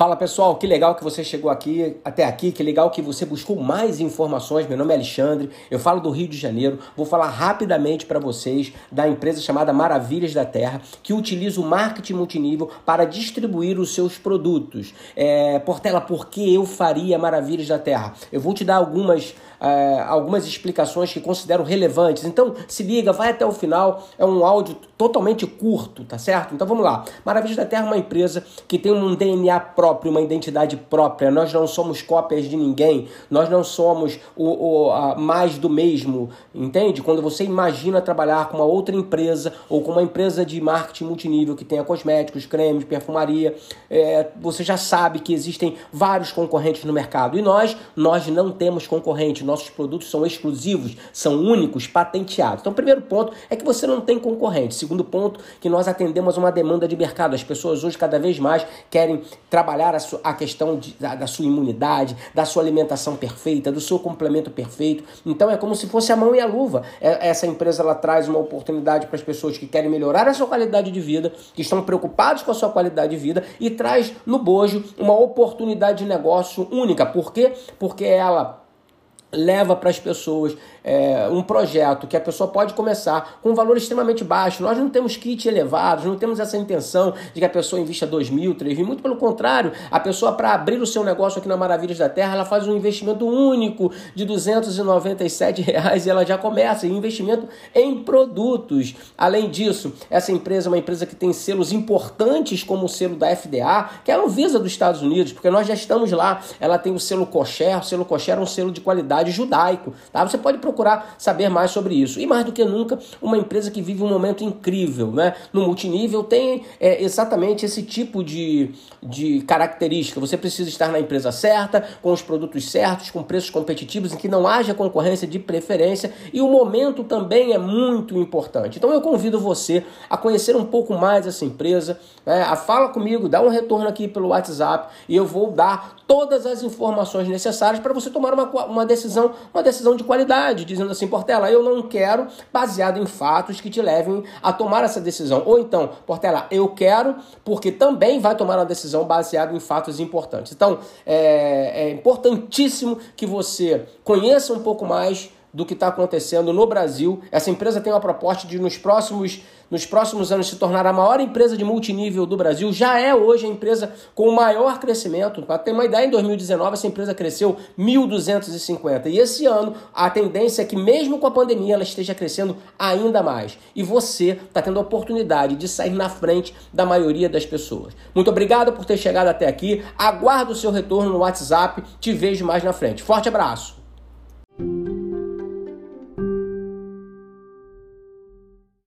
Fala pessoal, que legal que você chegou aqui até aqui, que legal que você buscou mais informações. Meu nome é Alexandre, eu falo do Rio de Janeiro. Vou falar rapidamente para vocês da empresa chamada Maravilhas da Terra, que utiliza o marketing multinível para distribuir os seus produtos. É, Portela, por que eu faria Maravilhas da Terra? Eu vou te dar algumas, é, algumas explicações que considero relevantes. Então se liga, vai até o final. É um áudio totalmente curto, tá certo? Então vamos lá. Maravilhas da Terra é uma empresa que tem um DNA próprio próprio, uma identidade própria. Nós não somos cópias de ninguém, nós não somos o, o a, mais do mesmo, entende? Quando você imagina trabalhar com uma outra empresa ou com uma empresa de marketing multinível que tenha cosméticos, cremes, perfumaria, é, você já sabe que existem vários concorrentes no mercado. E nós, nós não temos concorrente, nossos produtos são exclusivos, são únicos, patenteados. Então, primeiro ponto é que você não tem concorrente. Segundo ponto, que nós atendemos uma demanda de mercado. As pessoas hoje cada vez mais querem trabalhar trabalhar a, sua, a questão de, da, da, sua imunidade, da sua alimentação perfeita, do seu complemento perfeito. Então é como se fosse a mão e a luva. É, essa empresa ela traz uma oportunidade para as pessoas que querem melhorar a sua qualidade de vida, que estão preocupados com a sua qualidade de vida e traz no bojo uma oportunidade de negócio única. Por quê? Porque ela leva para as pessoas é, um projeto que a pessoa pode começar com um valor extremamente baixo. Nós não temos kit elevados, não temos essa intenção de que a pessoa invista 2 mil, 3 mil. Muito pelo contrário, a pessoa, para abrir o seu negócio aqui na Maravilhas da Terra, ela faz um investimento único de 297 reais e ela já começa. Investimento em produtos. Além disso, essa empresa é uma empresa que tem selos importantes, como o selo da FDA, que é a Anvisa dos Estados Unidos, porque nós já estamos lá. Ela tem o selo Kosher, o selo Kosher é um selo de qualidade judaico. Tá? Você pode procurar saber mais sobre isso. E mais do que nunca, uma empresa que vive um momento incrível, né? No multinível tem é, exatamente esse tipo de, de característica. Você precisa estar na empresa certa, com os produtos certos, com preços competitivos, em que não haja concorrência de preferência. E o momento também é muito importante. Então eu convido você a conhecer um pouco mais essa empresa, né? a fala comigo, dá um retorno aqui pelo WhatsApp e eu vou dar todas as informações necessárias para você tomar uma, uma decisão, uma decisão de qualidade dizendo assim, Portela, eu não quero, baseado em fatos que te levem a tomar essa decisão. Ou então, Portela, eu quero, porque também vai tomar uma decisão baseada em fatos importantes. Então, é, é importantíssimo que você conheça um pouco mais do que está acontecendo no Brasil. Essa empresa tem uma proposta de nos próximos, nos próximos anos se tornar a maior empresa de multinível do Brasil. Já é hoje a empresa com o maior crescimento. Para ter uma ideia, em 2019 essa empresa cresceu 1.250. E esse ano a tendência é que mesmo com a pandemia ela esteja crescendo ainda mais. E você está tendo a oportunidade de sair na frente da maioria das pessoas. Muito obrigado por ter chegado até aqui. Aguardo o seu retorno no WhatsApp. Te vejo mais na frente. Forte abraço.